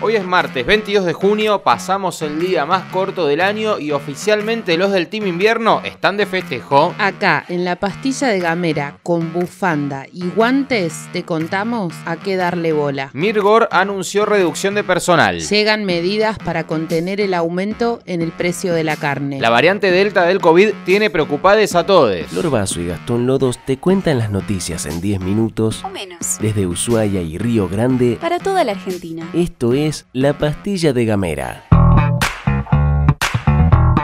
Hoy es martes 22 de junio, pasamos el día más corto del año y oficialmente los del Team Invierno están de festejo. Acá, en la pastilla de gamera, con bufanda y guantes, te contamos a qué darle bola. Mirgor anunció reducción de personal. Llegan medidas para contener el aumento en el precio de la carne. La variante Delta del COVID tiene preocupades a todos. Flor Vaso y Gastón Lodos te cuentan las noticias en 10 minutos O menos. desde Ushuaia y Río Grande. Para toda la Argentina. Esto es La Pastilla de Gamera.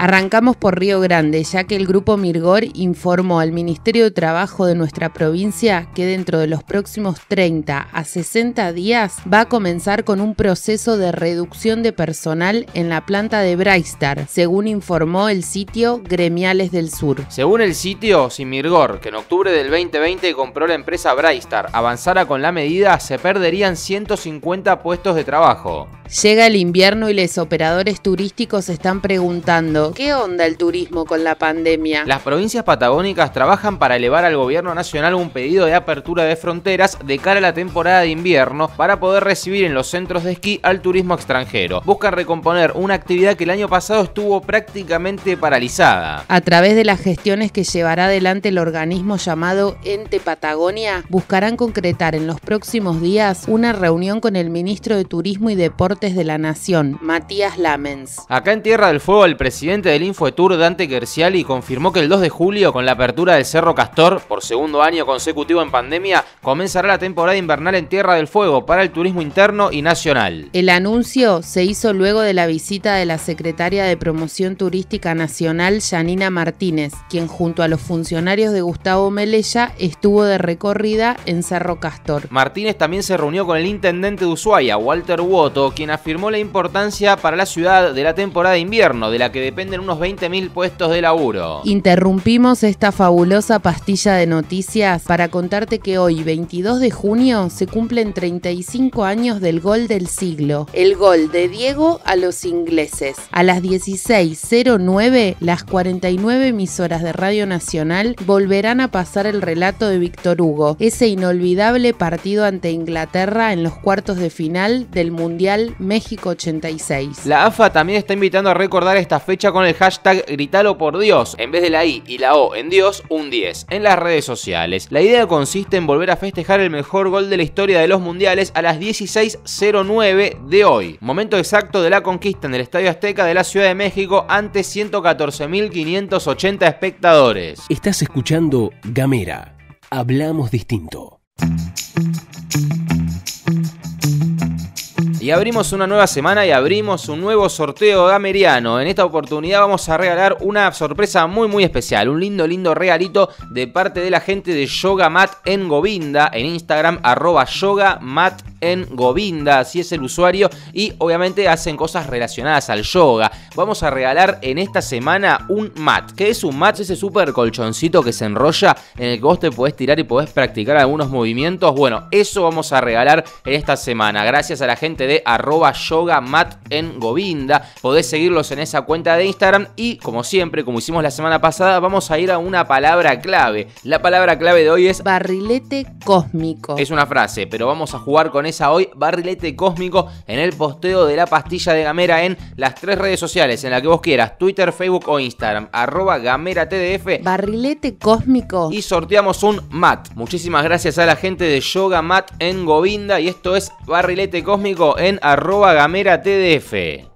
Arrancamos por Río Grande, ya que el grupo Mirgor informó al Ministerio de Trabajo de nuestra provincia que dentro de los próximos 30 a 60 días va a comenzar con un proceso de reducción de personal en la planta de Braistar, según informó el sitio Gremiales del Sur. Según el sitio, si Mirgor, que en octubre del 2020 compró la empresa Braistar, avanzara con la medida, se perderían 150 puestos de trabajo. Llega el invierno y los operadores turísticos están preguntando, ¿qué onda el turismo con la pandemia? Las provincias patagónicas trabajan para elevar al gobierno nacional un pedido de apertura de fronteras de cara a la temporada de invierno para poder recibir en los centros de esquí al turismo extranjero. Buscan recomponer una actividad que el año pasado estuvo prácticamente paralizada. A través de las gestiones que llevará adelante el organismo llamado Ente Patagonia, buscarán concretar en los próximos días una reunión con el ministro de Turismo y Deportes de la Nación, Matías Lamens. Acá en Tierra del Fuego, el presidente del Infoetour, Dante Gerciali, confirmó que el 2 de julio, con la apertura del Cerro Castor, por segundo año consecutivo en pandemia, comenzará la temporada invernal en Tierra del Fuego para el turismo interno y nacional. El anuncio se hizo luego de la visita de la secretaria de Promoción Turística Nacional, Janina Martínez, quien junto a los funcionarios de Gustavo Melella estuvo de recorrida en Cerro Castor. Martínez también se reunió con el intendente de Ushuaia, Walter Woto, quien afirmó la importancia para la ciudad de la temporada de invierno, de la que dependen unos 20.000 puestos de laburo. Interrumpimos esta fabulosa pastilla de noticias para contarte que hoy, 22 de junio, se cumplen 35 años del gol del siglo. El gol de Diego a los ingleses. A las 16.09, las 49 emisoras de Radio Nacional volverán a pasar el relato de Víctor Hugo, ese inolvidable partido ante Inglaterra en los cuartos de final del Mundial México 86. La AFA también está invitando a recordar esta fecha con el hashtag Gritalo por Dios, en vez de la I y la O en Dios, un 10, en las redes sociales. La idea consiste en volver a festejar el mejor gol de la historia de los mundiales a las 16.09 de hoy, momento exacto de la conquista en el Estadio Azteca de la Ciudad de México ante 114.580 espectadores. Estás escuchando Gamera. Hablamos distinto. Y abrimos una nueva semana y abrimos un nuevo sorteo gameriano. En esta oportunidad vamos a regalar una sorpresa muy muy especial. Un lindo lindo regalito de parte de la gente de Yoga Mat en Govinda. En Instagram arroba Yoga Mat en Govinda. Así es el usuario. Y obviamente hacen cosas relacionadas al yoga. Vamos a regalar en esta semana un mat. ¿Qué es un mat? Ese super colchoncito que se enrolla en el que vos te podés tirar y podés practicar algunos movimientos. Bueno, eso vamos a regalar en esta semana. Gracias a la gente de arroba yoga mat en Govinda. Podés seguirlos en esa cuenta de Instagram y como siempre, como hicimos la semana pasada, vamos a ir a una palabra clave. La palabra clave de hoy es Barrilete cósmico. es una frase, pero vamos a jugar con hoy, barrilete cósmico, en el posteo de la pastilla de Gamera en las tres redes sociales, en la que vos quieras, Twitter, Facebook o Instagram, arroba Gamera TDF. Barrilete cósmico. Y sorteamos un mat. Muchísimas gracias a la gente de Yoga Mat en Govinda. Y esto es Barrilete Cósmico en arroba Gamera TDF.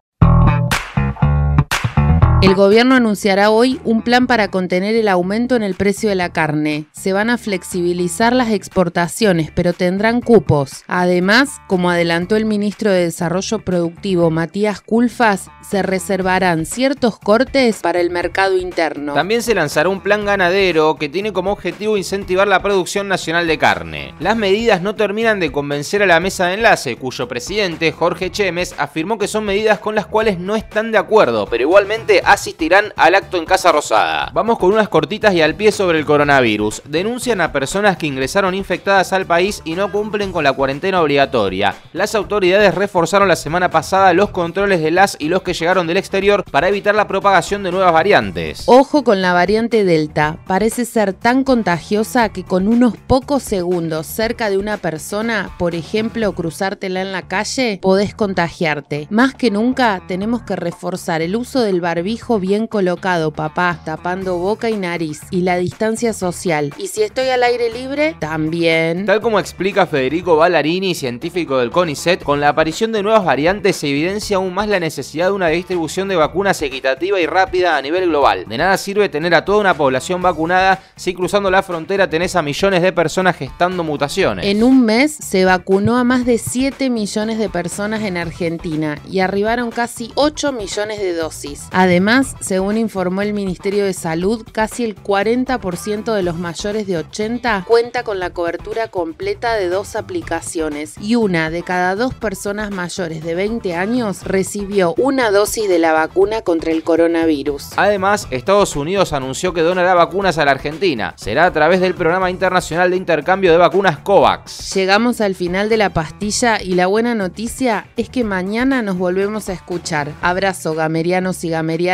El gobierno anunciará hoy un plan para contener el aumento en el precio de la carne. Se van a flexibilizar las exportaciones, pero tendrán cupos. Además, como adelantó el ministro de Desarrollo Productivo Matías Culfas, se reservarán ciertos cortes para el mercado interno. También se lanzará un plan ganadero que tiene como objetivo incentivar la producción nacional de carne. Las medidas no terminan de convencer a la mesa de enlace, cuyo presidente, Jorge Chemes, afirmó que son medidas con las cuales no están de acuerdo, pero igualmente asistirán al acto en Casa Rosada. Vamos con unas cortitas y al pie sobre el coronavirus. Denuncian a personas que ingresaron infectadas al país y no cumplen con la cuarentena obligatoria. Las autoridades reforzaron la semana pasada los controles de las y los que llegaron del exterior para evitar la propagación de nuevas variantes. Ojo con la variante Delta. Parece ser tan contagiosa que con unos pocos segundos cerca de una persona, por ejemplo, cruzártela en la calle, podés contagiarte. Más que nunca tenemos que reforzar el uso del barbijo bien colocado, papá, tapando boca y nariz, y la distancia social. Y si estoy al aire libre, también. Tal como explica Federico Ballarini, científico del CONICET, con la aparición de nuevas variantes se evidencia aún más la necesidad de una distribución de vacunas equitativa y rápida a nivel global. De nada sirve tener a toda una población vacunada si cruzando la frontera tenés a millones de personas gestando mutaciones. En un mes se vacunó a más de 7 millones de personas en Argentina y arribaron casi 8 millones de dosis. Además, según informó el Ministerio de Salud, casi el 40% de los mayores de 80 cuenta con la cobertura completa de dos aplicaciones y una de cada dos personas mayores de 20 años recibió una dosis de la vacuna contra el coronavirus. Además, Estados Unidos anunció que donará vacunas a la Argentina. Será a través del Programa Internacional de Intercambio de Vacunas COVAX. Llegamos al final de la pastilla y la buena noticia es que mañana nos volvemos a escuchar. Abrazo, gamerianos y gamerianas.